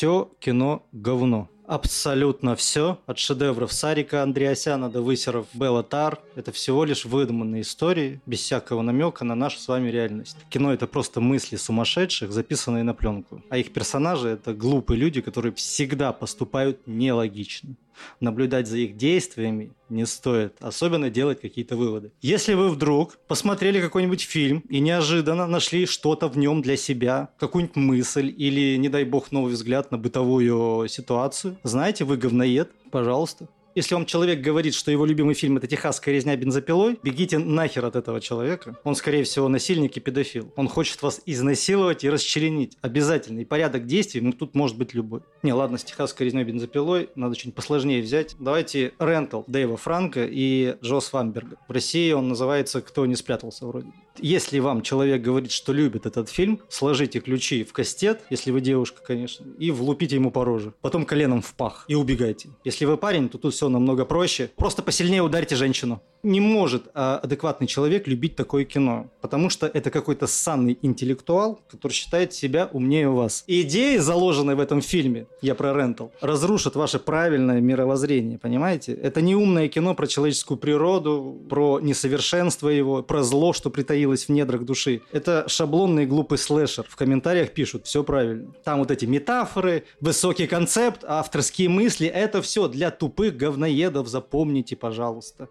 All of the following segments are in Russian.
Все кино говно. Абсолютно все, от шедевров Сарика Андреасяна до высеров Белла Тар, это всего лишь выдуманные истории, без всякого намека на нашу с вами реальность. Кино это просто мысли сумасшедших, записанные на пленку. А их персонажи это глупые люди, которые всегда поступают нелогично наблюдать за их действиями не стоит, особенно делать какие-то выводы. Если вы вдруг посмотрели какой-нибудь фильм и неожиданно нашли что-то в нем для себя, какую-нибудь мысль или, не дай бог, новый взгляд на бытовую ситуацию, знаете, вы говноед, пожалуйста, если вам человек говорит, что его любимый фильм это «Техасская резня бензопилой», бегите нахер от этого человека. Он, скорее всего, насильник и педофил. Он хочет вас изнасиловать и расчленить. Обязательно. И порядок действий, ну, тут может быть любой. Не, ладно, с «Техасской резней бензопилой» надо что-нибудь посложнее взять. Давайте «Рентал» Дэйва Франка и Джо Свамберга. В России он называется «Кто не спрятался» вроде. Если вам человек говорит, что любит этот фильм, сложите ключи в кастет, если вы девушка, конечно, и влупите ему по роже. Потом коленом в пах и убегайте. Если вы парень, то тут все намного проще. Просто посильнее ударьте женщину. Не может а, адекватный человек любить такое кино, потому что это какой-то санный интеллектуал, который считает себя умнее вас. Идеи, заложенные в этом фильме, я про Рентал, разрушат ваше правильное мировоззрение, понимаете? Это не умное кино про человеческую природу, про несовершенство его, про зло, что притаилось в недрах души. Это шаблонный глупый слэшер. В комментариях пишут, все правильно. Там вот эти метафоры, высокий концепт, авторские мысли, это все для тупых говноедов, запомните, пожалуйста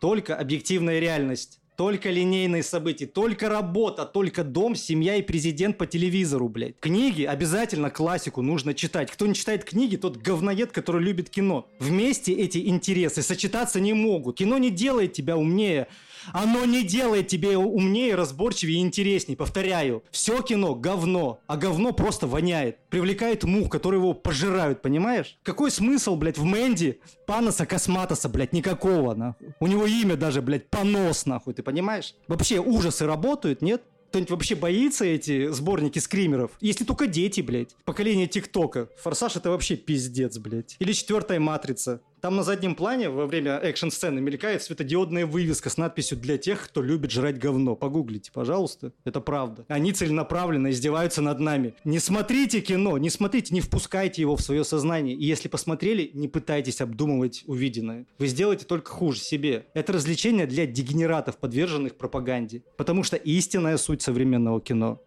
только объективная реальность. Только линейные события, только работа, только дом, семья и президент по телевизору, блядь. Книги обязательно классику нужно читать. Кто не читает книги, тот говноед, который любит кино. Вместе эти интересы сочетаться не могут. Кино не делает тебя умнее, оно не делает тебе умнее, разборчивее и интереснее. Повторяю, все кино говно, а говно просто воняет. Привлекает мух, которые его пожирают, понимаешь? Какой смысл, блядь, в Мэнди Паноса Косматоса, блядь, никакого, нахуй. У него имя даже, блядь, Понос, нахуй, ты понимаешь? Вообще ужасы работают, нет? Кто-нибудь вообще боится эти сборники скримеров? Если только дети, блядь. Поколение ТикТока. Форсаж это вообще пиздец, блядь. Или четвертая матрица. Там на заднем плане во время экшн-сцены мелькает светодиодная вывеска с надписью «Для тех, кто любит жрать говно». Погуглите, пожалуйста. Это правда. Они целенаправленно издеваются над нами. Не смотрите кино, не смотрите, не впускайте его в свое сознание. И если посмотрели, не пытайтесь обдумывать увиденное. Вы сделаете только хуже себе. Это развлечение для дегенератов, подверженных пропаганде. Потому что истинная суть современного кино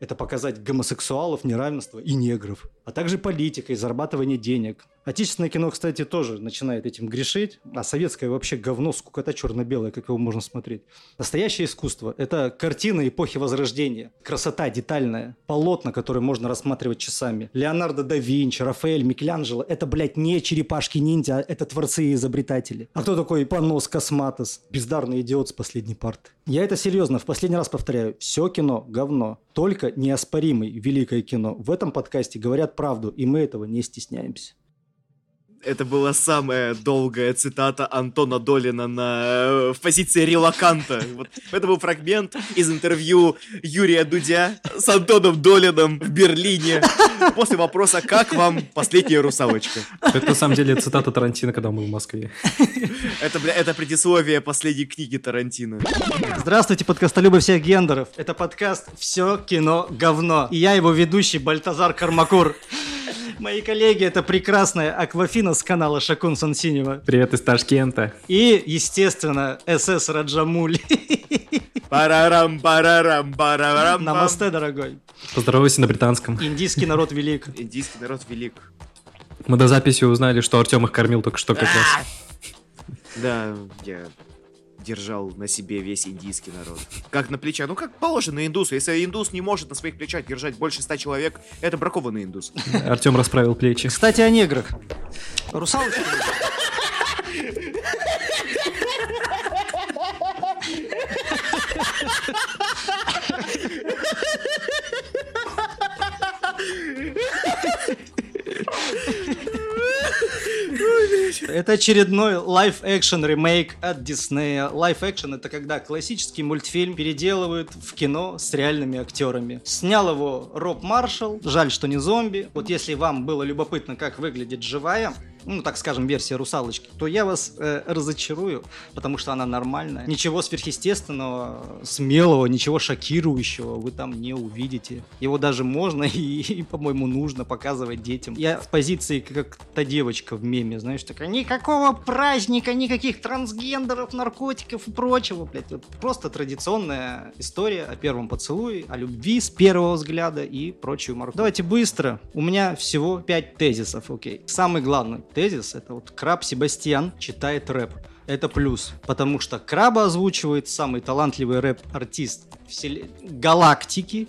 это показать гомосексуалов, неравенство и негров, а также политика и зарабатывание денег. Отечественное кино, кстати, тоже начинает этим грешить, а советское вообще говно, скукота черно-белое, как его можно смотреть. Настоящее искусство – это картина эпохи Возрождения, красота детальная, полотна, которые можно рассматривать часами. Леонардо да Винчи, Рафаэль, Микеланджело – это, блядь, не черепашки-ниндзя, а это творцы и изобретатели. А кто такой Панос Косматос? Бездарный идиот с последней парты. Я это серьезно, в последний раз повторяю, все кино – говно. Только неоспоримый великое кино. В этом подкасте говорят правду, и мы этого не стесняемся это была самая долгая цитата Антона Долина на, э, в позиции релаканта. Вот это был фрагмент из интервью Юрия Дудя с Антоном Долином в Берлине после вопроса «Как вам последняя русалочка?» Это на самом деле цитата Тарантино, когда мы в Москве. Это, бля, это предисловие последней книги Тарантино. Здравствуйте, подкастолюбы всех гендеров. Это подкаст «Все кино говно». И я его ведущий Бальтазар Кармакур. Мои коллеги, это прекрасная Аквафина с канала Шакун Сансинева. Привет из Ташкента. И, естественно, СС Раджамуль. Парарам, парарам, парарам. Намасте, дорогой. Поздоровайся на британском. Индийский народ велик. Индийский народ велик. Мы до записи узнали, что Артем их кормил только что как раз. Да, я держал на себе весь индийский народ. Как на плечах. Ну, как положено индусу. Если индус не может на своих плечах держать больше ста человек, это бракованный индус. Артем расправил плечи. Кстати, о неграх. Русалочка. Это очередной лайв-экшен ремейк от Диснея. Лайв-экшен это когда классический мультфильм переделывают в кино с реальными актерами. Снял его Роб Маршалл. Жаль, что не зомби. Вот если вам было любопытно, как выглядит живая ну, так скажем, версия «Русалочки», то я вас э, разочарую, потому что она нормальная. Ничего сверхъестественного, смелого, ничего шокирующего вы там не увидите. Его даже можно и, и по-моему, нужно показывать детям. Я в позиции, как та девочка в меме, знаешь, такая, никакого праздника, никаких трансгендеров, наркотиков и прочего, блядь. Вот просто традиционная история о первом поцелуе, о любви с первого взгляда и прочую марку. Давайте быстро. У меня всего пять тезисов, окей. Самый главный тезис это вот Краб Себастьян читает рэп. Это плюс, потому что Краба озвучивает самый талантливый рэп-артист всел... галактики,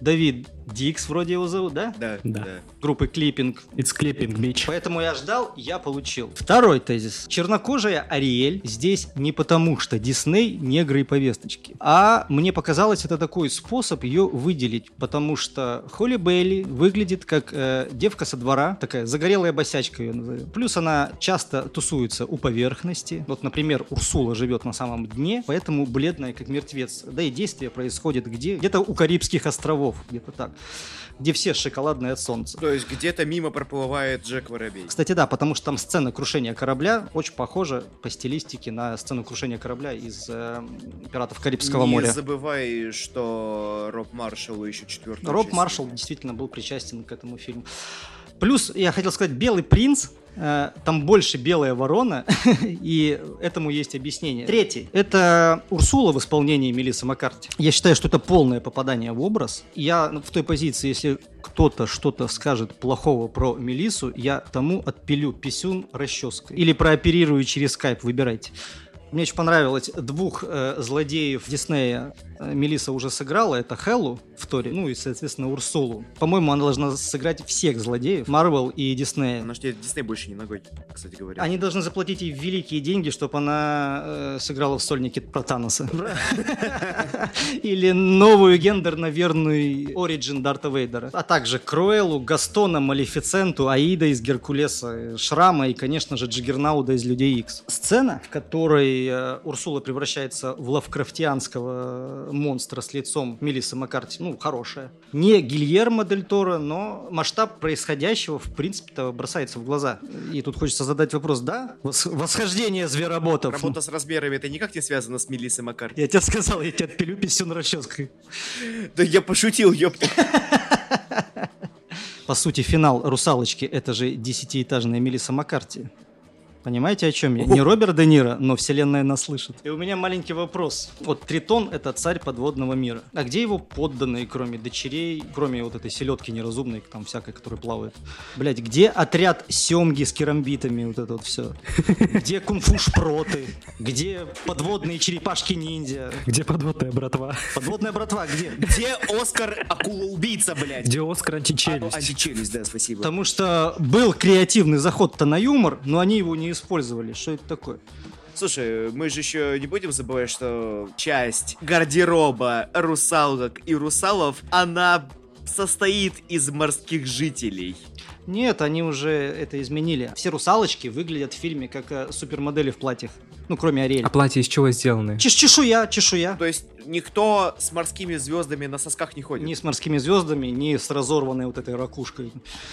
Давид Дикс вроде его зовут, да? Да, Да. да. Группы Клиппинг. It's clipping, bitch. Поэтому я ждал, я получил. Второй тезис. Чернокожая Ариэль здесь не потому, что Дисней негры и повесточки, а мне показалось это такой способ ее выделить, потому что Холли Бейли выглядит как э, девка со двора, такая загорелая босячка ее назовем. Плюс она часто тусуется у поверхности. Вот, например, Урсула живет на самом дне, поэтому бледная как мертвец. Да и действие происходит где? Где-то у Карибских островов, где-то так. Где все шоколадные от солнца. То есть где-то мимо проплывает Джек Воробей. Кстати, да, потому что там сцена крушения корабля очень похожа по стилистике на сцену крушения корабля из э, «Пиратов Карибского Не моря». забывай, что Роб Маршалл еще четвертый. Роб Маршалл действительно был причастен к этому фильму. Плюс, я хотел сказать, «Белый принц», э, там больше белая ворона, и этому есть объяснение. Третий. Это Урсула в исполнении Мелиссы Маккарти. Я считаю, что это полное попадание в образ. Я в той позиции, если кто-то что-то скажет плохого про Мелиссу, я тому отпилю писюн расческой. Или прооперирую через скайп, выбирайте. Мне очень понравилось двух э, злодеев Диснея. Э, Мелисса уже сыграла, это Хеллу в Торе, ну и, соответственно, Урсулу. По-моему, она должна сыграть всех злодеев, Марвел и Диснея. Потому что Дисней больше не ногой, кстати говоря. Они должны заплатить ей великие деньги, чтобы она э, сыграла в сольнике про Таноса. Или новую гендерно-верную Ориджин Дарта Вейдера. А также Круэлу, Гастона, Малефиценту, Аида из Геркулеса, Шрама и, конечно же, Джиггернауда из Людей Икс. Сцена, в которой э, Урсула превращается в лавкрафтианского монстра с лицом Мелиссы Маккарти, ну, хорошая. Не Гильермо Дель Торо, но масштаб происходящего, в принципе-то, бросается в глаза. И тут хочется задать вопрос, да? Вос- Восхождение звероботов. Работа с размерами это никак не связано с Мелиссой Маккарти. Я тебе сказал, я тебе отпилю писюн расческой. Да я пошутил, ёпта. По сути, финал «Русалочки» — это же десятиэтажная Мелисса Маккарти. Понимаете, о чем я? Не Роберт Де Ниро, но вселенная нас слышит. И у меня маленький вопрос. Вот Тритон — это царь подводного мира. А где его подданные, кроме дочерей, кроме вот этой селедки неразумной, там всякой, которая плавает? Блять, где отряд семги с керамбитами, вот это вот все? Где кунг-фу шпроты? Где подводные черепашки-ниндзя? Где подводная братва? Подводная братва где? Где Оскар акула-убийца, блядь? Где Оскар античелюсть? А, античелюсть, да, спасибо. Потому что был креативный заход-то на юмор, но они его не использовали. Что это такое? Слушай, мы же еще не будем забывать, что часть гардероба русалок и русалов, она состоит из морских жителей. Нет, они уже это изменили. Все русалочки выглядят в фильме как э, супермодели в платьях. Ну, кроме Ариэль. А платье из чего сделаны? Чеш чешуя, чешуя. То есть никто с морскими звездами на сосках не ходит. Ни с морскими звездами, ни с разорванной вот этой ракушкой.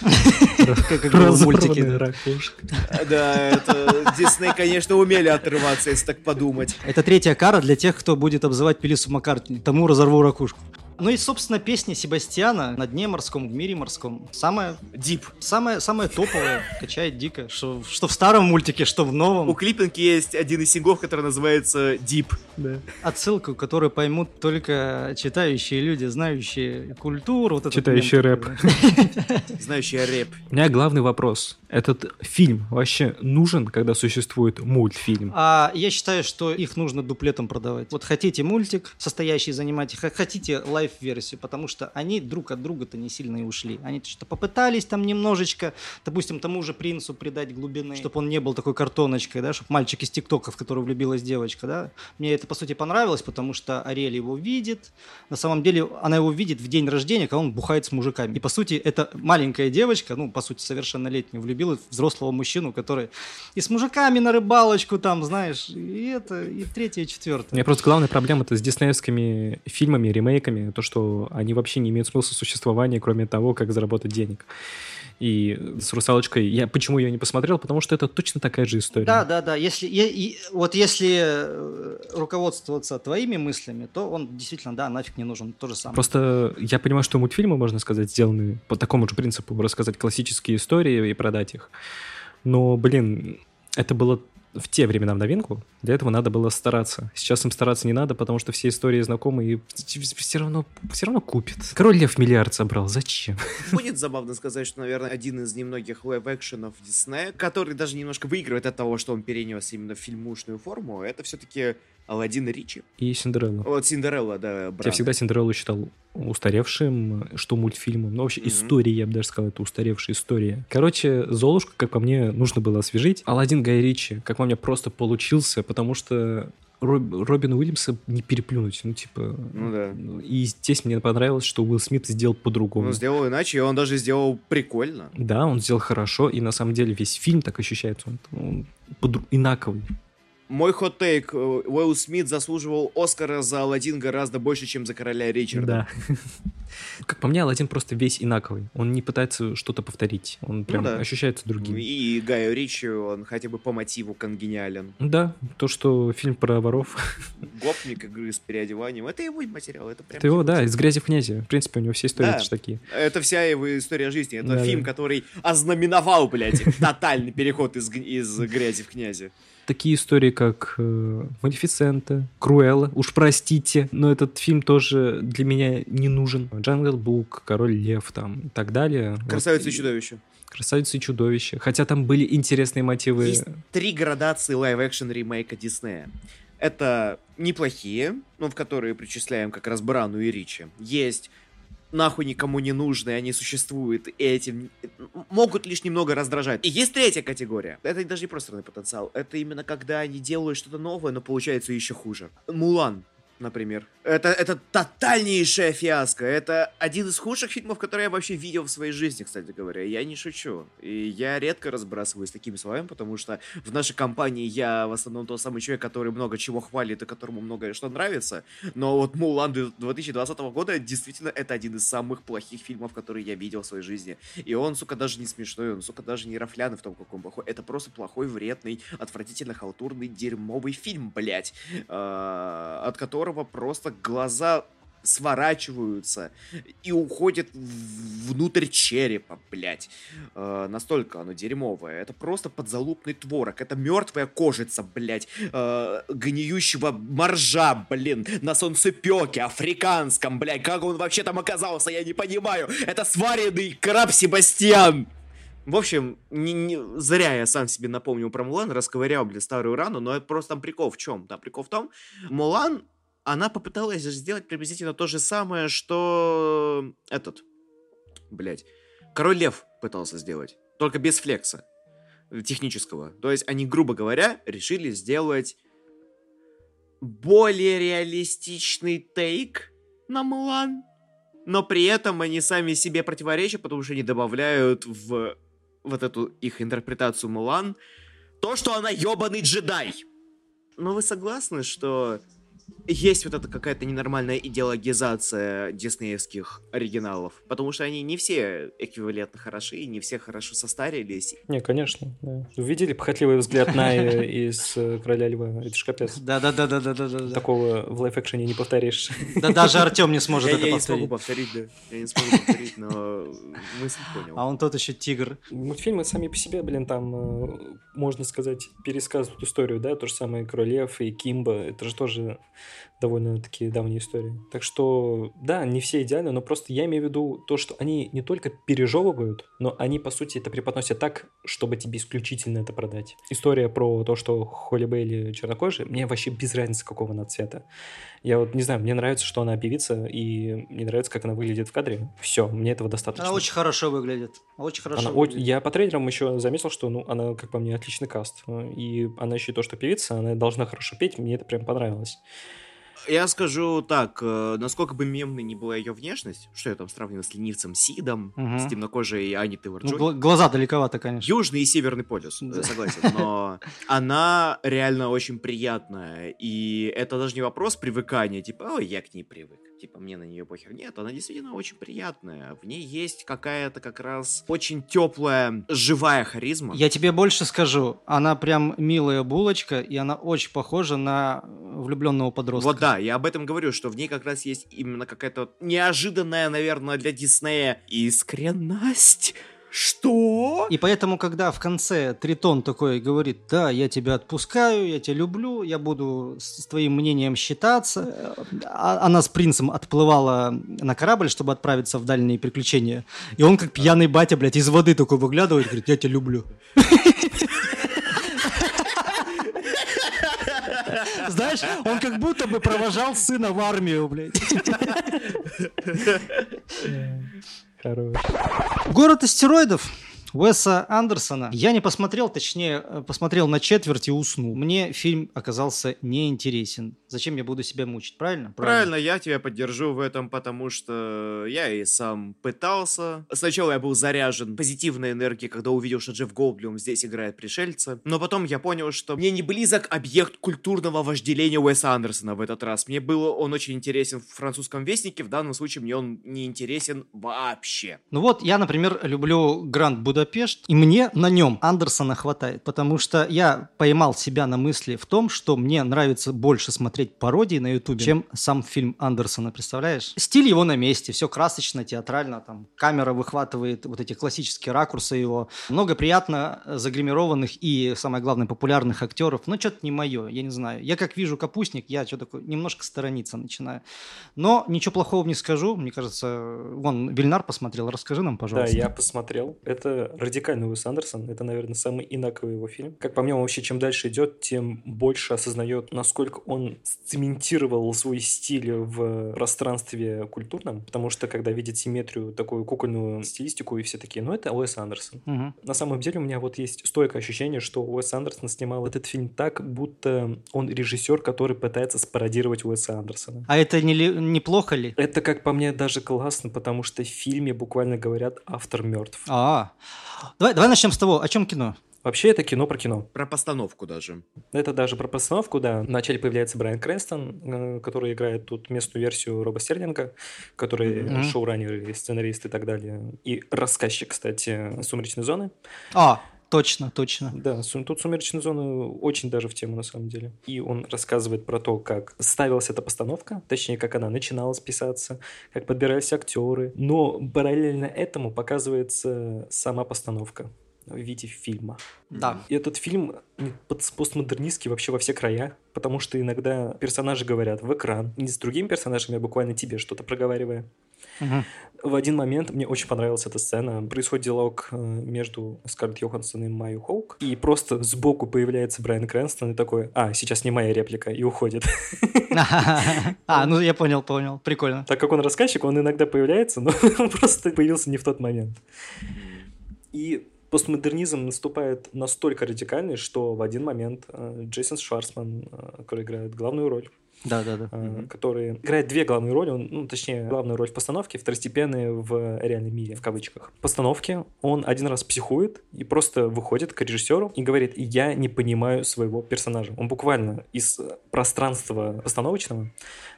Как в мультике. Ракушка. Да, это Дисней, конечно, умели отрываться, если так подумать. Это третья кара для тех, кто будет обзывать Пелису Маккартни. Тому разорву ракушку. Ну и, собственно, песня Себастьяна на дне морском, в мире морском. Самая, Дип. самая, самая топовая, качает дико. Что, что в старом мультике, что в новом. У клиппинг есть один из сингов, который называется Дип. Да. Отсылку, которую поймут только читающие люди, знающие культуру. Вот Читающие рэп. Знающий рэп. У меня главный вопрос. Этот фильм вообще нужен, когда существует мультфильм? А я считаю, что их нужно дуплетом продавать. Вот хотите мультик, состоящий из аниматики, х- хотите лайв-версию, потому что они друг от друга-то не сильно и ушли. Они что-то попытались там немножечко, допустим, тому же принцу придать глубины, чтобы он не был такой картоночкой, да, чтобы мальчик из ТикТока, в который влюбилась девочка, да. Мне это, по сути, понравилось, потому что Ариэль его видит. На самом деле, она его видит в день рождения, когда он бухает с мужиками. И, по сути, это маленькая девочка, ну, по сути, совершеннолетняя, влюбилась в взрослого мужчину, который и с мужиками на рыбалочку там, знаешь, и это, и третье, и четвертое. У меня просто главная проблема это с диснеевскими фильмами, ремейками. То, что они вообще не имеют смысла существования, кроме того, как заработать денег. И с «Русалочкой» я почему ее не посмотрел? Потому что это точно такая же история. Да, да, да. Если, и, и, вот если э, руководствоваться твоими мыслями, то он действительно, да, нафиг не нужен. То же самое. Просто я понимаю, что мультфильмы, можно сказать, сделаны по такому же принципу, рассказать классические истории и продать их. Но, блин, это было в те времена в новинку, для этого надо было стараться. Сейчас им стараться не надо, потому что все истории знакомы и все равно, все равно купят. Король Лев миллиард собрал, зачем? Будет забавно сказать, что, наверное, один из немногих лайв-экшенов Диснея, который даже немножко выигрывает от того, что он перенес именно в фильмушную форму, это все-таки Алладин Ричи. И Cinderella. Вот Cinderella, да, брат. Я всегда Синдереллу считал устаревшим, что мультфильмом. Ну, вообще, mm-hmm. история, я бы даже сказал, это устаревшая история. Короче, Золушку, как по мне, нужно было освежить. Алладин Гай Ричи, как по мне, просто получился, потому что Роб, Робина Уильямса не переплюнуть, ну, типа... Ну, да. И здесь мне понравилось, что Уилл Смит сделал по-другому. Он сделал иначе, и он даже сделал прикольно. Да, он сделал хорошо, и на самом деле весь фильм так ощущается, он, он под... инаковый. Мой хот-тейк. Э, Уилл Смит заслуживал Оскара за Алладин гораздо больше, чем за Короля Ричарда. Да. Как по мне, Алладин просто весь инаковый. Он не пытается что-то повторить. Он прям ну, да. ощущается другим. И Гаю Ричи, он хотя бы по мотиву конгениален. Да, то, что фильм про воров. Гопник игры с переодеванием. Это его материал. Это, прям это его, да, из «Грязи в князи». В принципе, у него все истории да. такие. Это вся его история жизни. Это да, фильм, да. который ознаменовал, блядь, тотальный переход из, из «Грязи в князи» такие истории, как э, Малефисента, Круэлла. Уж простите, но этот фильм тоже для меня не нужен. Jungle Book, Король Лев там и так далее. Красавица вот. и чудовище. Красавица и чудовище. Хотя там были интересные мотивы. Есть три градации лайв-экшен ремейка Диснея. Это неплохие, ну, в которые причисляем как раз Брану и Ричи. Есть нахуй никому не нужны, они существуют, и этим могут лишь немного раздражать. И есть третья категория. Это даже не просто потенциал. Это именно когда они делают что-то новое, но получается еще хуже. Мулан например. Это, это тотальнейшая фиаско. Это один из худших фильмов, которые я вообще видел в своей жизни, кстати говоря. Я не шучу. И я редко разбрасываюсь такими словами, потому что в нашей компании я в основном тот самый человек, который много чего хвалит и которому многое что нравится. Но вот Мулан 2020 года действительно это один из самых плохих фильмов, которые я видел в своей жизни. И он, сука, даже не смешной, он, сука, даже не рафляный в том, каком плохой. Это просто плохой, вредный, отвратительно халтурный, дерьмовый фильм, блядь, а, от которого которого просто глаза сворачиваются и уходят внутрь черепа, блядь. Э, настолько оно дерьмовое. Это просто подзалупный творог. Это мертвая кожица, блядь, э, гниющего моржа, блин, на солнцепеке, африканском, блядь. Как он вообще там оказался, я не понимаю. Это сваренный краб Себастьян. В общем, не, не, зря я сам себе напомнил про Мулан, расковырял, блин, старую рану, но это просто там прикол в чем? Там прикол в том, Мулан она попыталась сделать приблизительно то же самое, что этот, блядь, Король Лев пытался сделать, только без флекса технического. То есть они, грубо говоря, решили сделать более реалистичный тейк на Мулан, но при этом они сами себе противоречат, потому что они добавляют в вот эту их интерпретацию Мулан то, что она ебаный джедай. Но вы согласны, что есть вот эта какая-то ненормальная идеологизация диснеевских оригиналов, потому что они не все эквивалентно хороши, и не все хорошо состарились. Не, конечно. Да. Видели похотливый взгляд на из э, «Короля льва»? Это ж капец. Да-да-да-да-да-да. Такого в лайф-экшене не повторишь. Да даже Артем не сможет это повторить. Я не смогу повторить, да. Я не смогу повторить, но мысль понял. А он тот еще тигр. Мультфильмы сами по себе, блин, там, э, можно сказать, пересказывают историю, да, то же самое «Король лев» и «Кимба», это же тоже довольно-таки давняя история. Так что, да, не все идеальны, но просто я имею в виду то, что они не только пережевывают, но они, по сути, это преподносят так, чтобы тебе исключительно это продать. История про то, что Холли Бейли чернокожая, мне вообще без разницы, какого она цвета. Я вот не знаю, мне нравится, что она певица, и мне нравится, как она выглядит в кадре. Все, мне этого достаточно. Она очень хорошо выглядит. Очень хорошо. Она, выглядит. Я по трейлерам еще заметил, что ну, она, как по мне, отличный каст. И она еще и то, что певица, она должна хорошо петь, мне это прям понравилось. Я скажу так, э, насколько бы мемной не была ее внешность, что я там сравниваю с ленивцем Сидом, угу. с темнокожей Ани Тейлор ну, Глаза далековато, конечно. Южный и Северный полюс, да. согласен. Но она реально очень приятная. И это даже не вопрос привыкания, типа, ой, я к ней привык. Типа, мне на нее похер. Нет, она действительно очень приятная. В ней есть какая-то как раз очень теплая, живая харизма. Я тебе больше скажу, она прям милая булочка, и она очень похожа на влюбленного подростка. Вот да, я об этом говорю, что в ней как раз есть именно какая-то неожиданная, наверное, для Диснея искренность. Что? И поэтому, когда в конце Тритон такой говорит, да, я тебя отпускаю, я тебя люблю, я буду с твоим мнением считаться. А она с принцем отплывала на корабль, чтобы отправиться в дальние приключения. И он, как пьяный батя, блядь, из воды такой выглядывает, говорит, я тебя люблю. Знаешь, он как будто бы провожал сына в армию, блядь. Хорош. Город астероидов. Уэса Андерсона. Я не посмотрел, точнее, э, посмотрел на четверть и уснул. Мне фильм оказался неинтересен. Зачем я буду себя мучить, правильно? Правильно, я тебя поддержу в этом, потому что я и сам пытался. Сначала я был заряжен позитивной энергией, когда увидел, что Джефф Голдблюм здесь играет пришельца. Но потом я понял, что мне не близок объект культурного вожделения Уэса Андерсона в этот раз. Мне было он очень интересен в французском вестнике, в данном случае мне он не интересен вообще. Ну вот, я, например, люблю Гранд Будапешт, и мне на нем Андерсона хватает, потому что я поймал себя на мысли в том, что мне нравится больше смотреть пародии на Ютубе, чем сам фильм Андерсона, представляешь? Стиль его на месте, все красочно, театрально, там камера выхватывает вот эти классические ракурсы его. Много приятно загримированных и, самое главное, популярных актеров, но что-то не мое, я не знаю. Я как вижу капустник, я что такое, немножко сторониться начинаю. Но ничего плохого не скажу, мне кажется, вон, Вильнар посмотрел, расскажи нам, Да, пожалуйста. я посмотрел. Это радикальный Уэс Андерсон. Это, наверное, самый инаковый его фильм. Как по мне, он вообще чем дальше идет, тем больше осознает, насколько он цементировал свой стиль в пространстве культурном. Потому что, когда видит симметрию, такую кукольную стилистику, и все такие, ну, это Уэс Андерсон. Мгм. На самом деле у меня вот есть стойкое ощущение, что Уэс Андерсон снимал этот фильм так, будто он режиссер, который пытается спародировать Уэса Андерсона. А это не ли- неплохо ли? Это, как по мне, даже классно, потому что в фильме буквально говорят «автор мертв». А, давай, давай начнем с того, о чем кино. Вообще это кино про кино. Про постановку даже. Это даже про постановку, да. Вначале появляется Брайан Крэнстон, э, который играет тут местную версию Роба Стерлинга, который Мгм. шоураннер и сценарист и так далее. И рассказчик, кстати, «Сумеречной зоны». А, точно, точно. Да, тут «Сумеречная зона» очень даже в тему, на самом деле. И он рассказывает про то, как ставилась эта постановка, точнее, как она начиналась писаться, как подбирались актеры. Но параллельно этому показывается сама постановка в виде фильма. Да. И этот фильм постмодернистский вообще во все края, потому что иногда персонажи говорят в экран, не с другими персонажами, а буквально тебе что-то проговаривая. Мгм. В один момент мне очень понравилась эта сцена. Происходит диалог э, между Скарлетт Йоханссон и Майю Хоук, и просто сбоку появляется Брайан Крэнстон и такой, а, сейчас не моя реплика, и уходит. А, ну я понял, понял. Прикольно. Так как он рассказчик, он иногда появляется, но он просто появился не в тот момент. И постмодернизм наступает настолько радикальный, что в один момент э, Джейсон Шварцман, э, который играет главную роль, Да, да, да. э, который играет две главные роли, он, ну, точнее, главную роль в постановке, второстепенные в реальном мире, в кавычках. В постановке он один раз психует и просто выходит к режиссеру и говорит, я не понимаю своего персонажа. Он буквально из пространства постановочного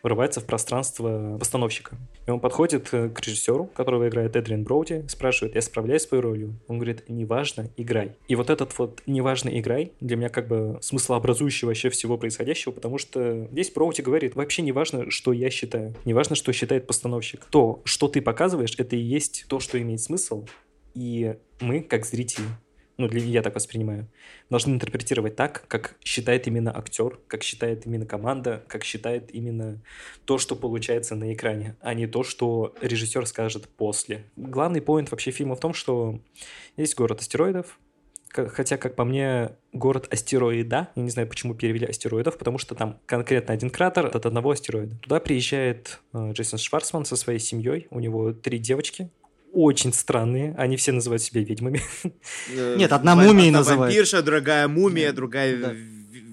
вырывается в пространство постановщика. И он подходит э, к режиссеру, которого играет Эдриан Броуди, спрашивает, я справляюсь с своей ролью? Он говорит, неважно, играй. И вот этот вот неважно, играй для меня как бы смыслообразующий вообще всего происходящего, потому что здесь Броуди говорит, вообще не важно, что я считаю, не важно, что считает постановщик. То, что ты показываешь, это и есть то, что имеет смысл, и мы, как зрители, ну, для я так воспринимаю, должны интерпретировать так, как считает именно актер, как считает именно команда, как считает именно то, что получается на экране, а не то, что режиссер скажет после. Главный поинт вообще фильма в том, что есть город астероидов, Хотя, как по мне, город астероида, я не знаю, почему перевели астероидов, потому что там конкретно один кратер от одного астероида. Туда приезжает э, Джейсон Шварцман со своей семьей, у него три девочки, очень странные, они все называют себя ведьмами. Нет, одна одна называют. вампирша, другая мумия, другая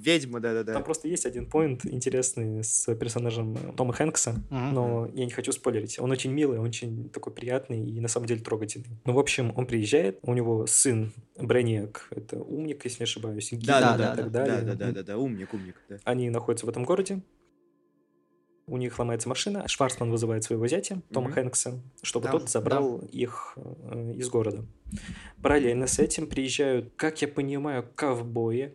Да. в- в- ведьма, да-да-да. Там просто есть один поинт интересный с персонажем э, Тома Хэнкса, Мгм. но я не хочу спойлерить. Он очень милый, очень такой приятный и на самом деле трогательный. Ну, в общем, он приезжает, у него сын Брэниак, это умник, если не ошибаюсь, гид да, и да, так далее. Да-да-да, умник, умник, да. Они находятся в этом городе. у них ломается машина, Шварцман вызывает своего зятя, Тома Мгм. Хэнкса, чтобы Да, тот забрал их э, из города. Параллельно с этим приезжают, как я понимаю, ковбои,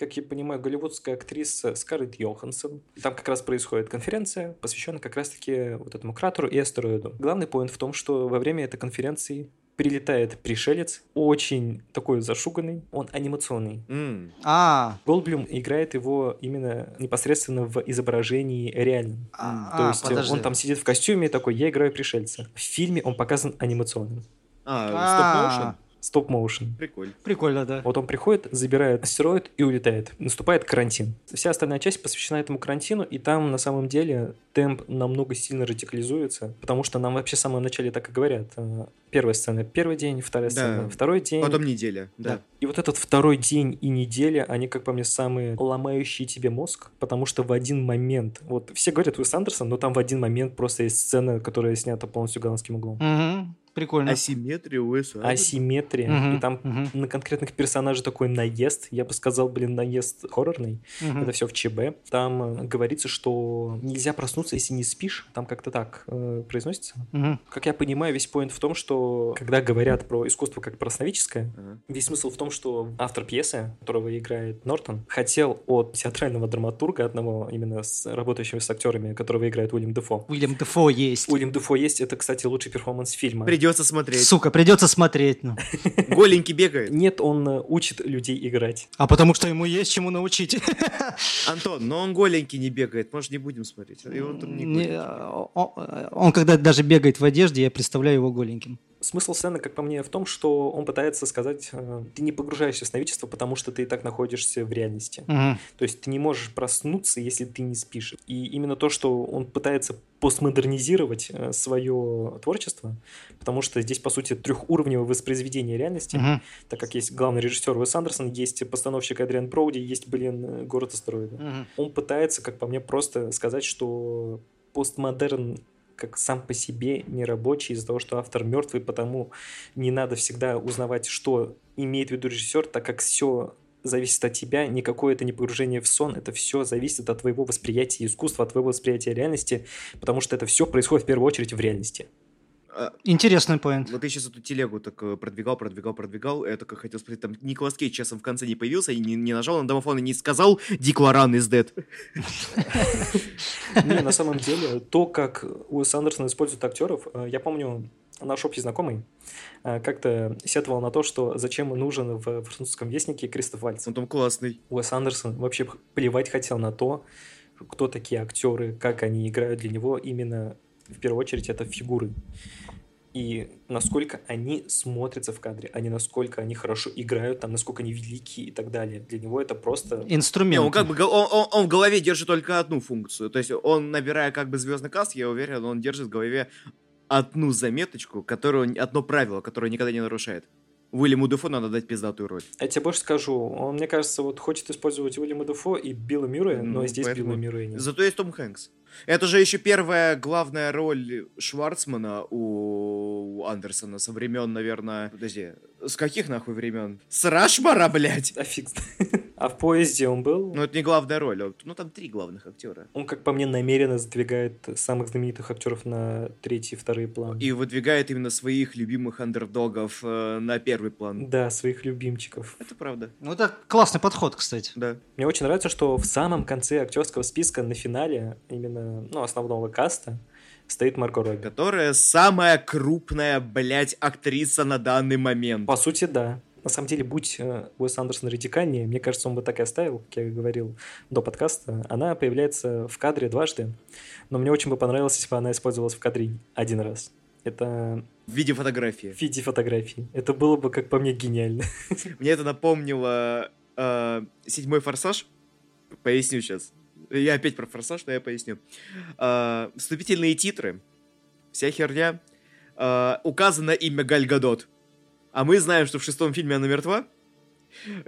как я понимаю, голливудская актриса Скарлетт Йоханссон. Там как раз происходит конференция, посвященная как раз-таки вот этому кратеру и астероиду. Главный поинт в том, что во время этой конференции прилетает пришелец, очень такой зашуганный, он анимационный. М, А, Голдблюм играет его именно непосредственно в изображении реальном. а, То а, есть э, подожди. он там сидит в костюме и такой, я играю пришельца. В фильме он показан анимационным. А, А, стоп-моушен? Стоп-моушен. Прикольно. Прикольно, да. Вот он приходит, забирает астероид и улетает. Наступает карантин. Вся остальная часть посвящена этому карантину, и там на самом деле темп намного сильно радикализуется, потому что нам вообще в самом начале так и говорят. э, Первая сцена первый день, вторая Да. сцена второй день. Потом неделя, да. Да. И вот этот второй день и неделя, они, как по мне, самые ломающие тебе мозг, потому что в один момент, вот все говорят Уэс Андерсон, но там в один момент просто есть сцена, которая снята полностью голландским углом. Мгм, Прикольно. Асимметрия Уэса. Асимметрия, Мгм, и там мгм, на конкретных персонажей такой наезд, я бы сказал, блин, наезд хоррорный, мгм. это все в ЧБ. Там э, говорится, что нельзя проснуться, если не спишь, там как-то так э, произносится. Мгм. Как я понимаю, весь point в том, что когда говорят про искусство как про сновидческое, Ага. Весь смысл в том, что автор пьесы, которого играет Нортон, хотел от театрального драматурга, одного именно с работающими с актерами, которого играет Уильям Дефо. Уильям Дефо есть. Уильям Дефо есть, это, кстати, лучший перформанс фильма. Придется смотреть. Сука, придется смотреть. ну. Голенький бегает. Нет, он э, учит людей играть. А потому что ему есть чему научить. Антон, но он голенький не бегает. Может, не будем смотреть? И он там не Не, он, он когда даже бегает в одежде, я представляю его голеньким. Смысл сцены, как по мне, в том, что он пытается сказать, э, ты не погружаешься в сновидчество, потому что ты и так находишься в реальности. Мгм. То есть ты не можешь проснуться, если ты не спишь. И именно то, что он пытается постмодернизировать свое творчество, потому что здесь, по сути, трехуровневое воспроизведение реальности, Мгм. так как есть главный режиссер Уэс Андерсон, есть постановщик Адриан Броуди, есть, блин, э, «Город астероида». Мгм. Он пытается, как по мне, просто сказать, что постмодерн как сам по себе не рабочий из-за того, что автор мертвый, потому не надо всегда узнавать, что имеет в виду режиссер, так как все зависит от тебя, никакое это не погружение в сон, это все зависит от твоего восприятия искусства, от твоего восприятия реальности, потому что это все происходит в первую очередь в реальности. А, Интересный поинт. Вот ты сейчас эту телегу так э, продвигал, продвигал, продвигал. Я только хотел спросить, там Николас Кейдж часом в конце не появился, и не, не нажал на домофон и не сказал «Дикларан is dead». Не, на самом деле, то, как Уэс Андерсон использует актеров, э, я помню, наш общий знакомый э, как-то сетовал на то, что зачем нужен в французском вестнике Кристоф Вальц. Он там классный. Уэс Андерсон вообще плевать хотел на то, кто такие актеры, как они играют для него, именно в первую очередь это фигуры. И насколько они смотрятся в кадре, а не насколько они хорошо играют, там, насколько они велики и так далее. Для него это просто... Инструмент. Он как бы он, он- он в голове держит только одну функцию. То есть он, набирая как бы звездный каст, я уверен, он держит в голове одну заметочку, которую, одно правило, которое никогда не нарушает. Уильяму Дефо надо дать пиздатую роль. Я тебе больше скажу, он, мне кажется, вот хочет использовать Уильяма Дефо и Билла Мюррея, но Ну, здесь поэтому- Билла Мюррея нет. Зато есть Том Хэнкс. Это же еще первая главная роль Шварцмана у Андерсона со времен, наверное... Подожди, с каких нахуй времен? С Рашмара, блядь! А фиг. А в поезде он был? Ну, это не главная роль, а- ну, там три главных актера. Он, как по мне, намеренно сдвигает самых знаменитых актеров на третий и вторые планы. И выдвигает именно своих любимых андердогов э, на первый план. Да, своих любимчиков. Это правда, Ну, это классный подход, кстати. да. Мне очень нравится, что в самом конце актерского списка на финале именно ну, основного каста стоит Марго Робби. Которая самая крупная, блядь, актриса на данный момент. По сути, да. На самом деле, будь э, Уэс Андерсон радикальнее, мне кажется, он бы так и оставил, как я говорил до подкаста. Она появляется в кадре дважды, но мне очень бы понравилось, если бы она использовалась в кадре один раз. Это В виде фотографии. в виде фотографий. Это было бы, как по мне, гениально. Мне это напомнило э, седьмой форсаж. Поясню сейчас. Я опять про форсаж, но я поясню. Э, вступительные титры. Вся херня. Э, указано имя Галь Гадот. А мы знаем, что в шестом фильме она мертва.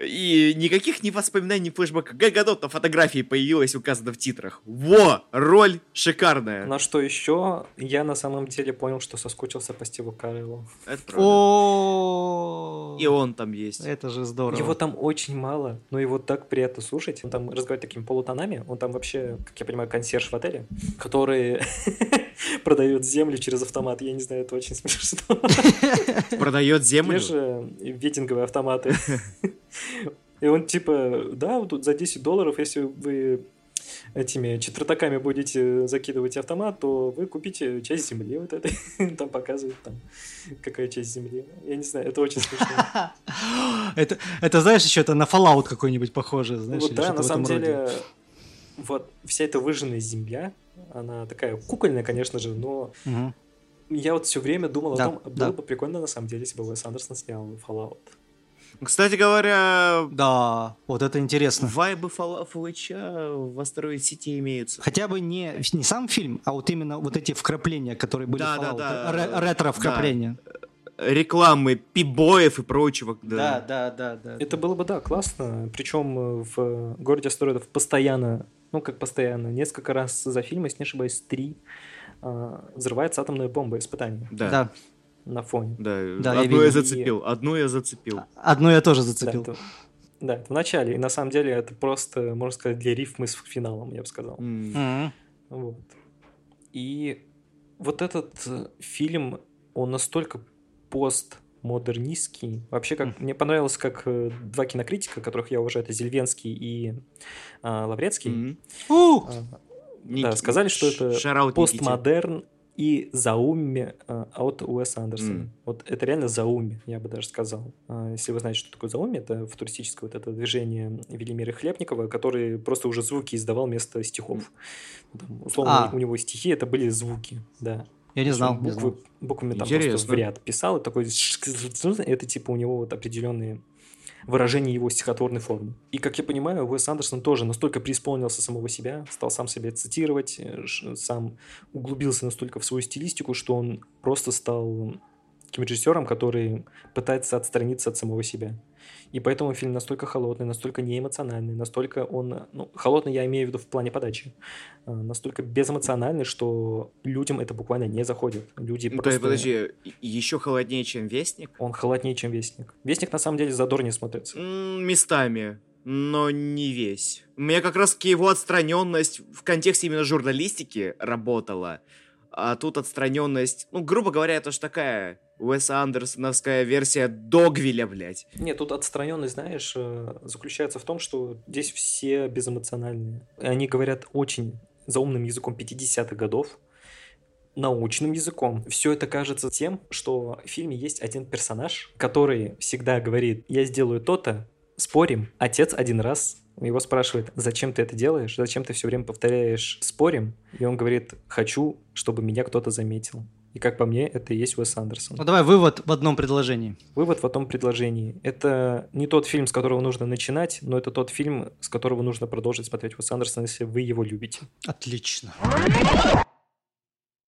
И никаких ни воспоминаний, ни флешбэка. Галь Гадот на фотографии появилась, указана в титрах. Во! Роль шикарная. На что еще я на самом деле понял, что соскучился по Стиву Кареллу. Это правда. О, И он там есть. Это же здорово. Его там очень мало, но его так приятно слушать. Он там разговаривает такими полутонами. Он там вообще, как я понимаю, консьерж в отеле, который продает землю через автомат. Я не знаю, это очень смешно. Продает Те землю. же ветинговые автоматы. И он типа, да, вот тут за 10 долларов, если вы этими четвертаками будете закидывать автомат, то вы купите часть земли вот этой. Там показывают там, какая часть земли. Я не знаю, это очень смешно. это, это, знаешь, еще это на Fallout какой-нибудь похоже, знаешь, Вот да, на самом деле, вот вся эта выжженная земля, она такая кукольная, конечно же, но Мгм. я вот все время думал Да, о том, было да. бы прикольно на самом деле, если бы Уэс Андерсон снял Fallout. Кстати говоря, Да, вот это интересно. вайбы Фала- Фалыча в Астероид Сити имеются. Хотя бы не, не сам фильм, а вот именно вот эти вкрапления, которые были Да, в да, Fallout. да. Ре- ретро-вкрапления. Рекламы пибоев и прочего. Да, да, да, да. Это было бы, да, классно. Причем в городе астероидов постоянно, ну как постоянно, несколько раз за фильм, если не ошибаюсь, три, а, взрывается атомная бомба испытания Да. Да. на фоне. Да, Да, я одну я, видел. зацепил, одну я зацепил. Одну я тоже Да, зацепил. это, да, это в начале. И на самом деле это просто, можно сказать, для рифмы с финалом, я бы сказал. Мгм. Вот. И вот этот э, фильм, он настолько постмодернистский. Вообще, как мне понравилось, как э, два кинокритика, которых я уважаю, это Зельвенский и а, Лаврецкий. У! а, да, сказали, что это шараут Никите. постмодерн и зауми а, от Уэса Андерсона. М. Вот это реально зауми, я бы даже сказал. А, Если вы знаете, что такое зауми, это футуристическое вот это движение Велимира Хлебникова, который просто уже звуки издавал вместо стихов. Там, условно, А. у него стихи это были звуки, да. Я не знал. Он не буквы, знал. буквами там Интересно. просто в ряд писал, и такой это типа у него вот определенные выражения его стихотворной формы. И, как я понимаю, Уэс Андерсон тоже настолько преисполнился самого себя, стал сам себя цитировать, э, сам углубился настолько в свою стилистику, что он просто стал таким режиссером, который пытается отстраниться от самого себя. И поэтому фильм настолько холодный, настолько неэмоциональный, настолько он... Ну, холодный я имею в виду в плане подачи. а, Настолько безэмоциональный, что людям это буквально не заходит. Люди Ну, то просто... есть, подожди, еще холоднее, чем Вестник? Он холоднее, чем Вестник. Вестник на самом деле задорнее смотрится. Местами, но не весь. У меня как раз его отстраненность в контексте именно журналистики работала. А тут отстраненность, ну, грубо говоря, это ж такая Уэса Андерсоновская версия Догвиля, блядь. Нет, тут отстраненность, знаешь, э, заключается в том, что здесь все безэмоциональные. Они говорят очень заумным языком 50-х годов, научным языком. Все это кажется тем, что в фильме есть один персонаж, который всегда говорит, я сделаю то-то, спорим. Отец один раз его спрашивает, зачем ты это делаешь, зачем ты все время повторяешь спорим, и он говорит, хочу, чтобы меня кто-то заметил. И как по мне, это и есть Уэс Андерсон. Ну давай вывод в одном предложении. Вывод в этом предложении. Это не тот фильм, с которого нужно начинать, но это тот фильм, с которого нужно продолжить смотреть Уэс Андерсона, если вы его любите. Отлично.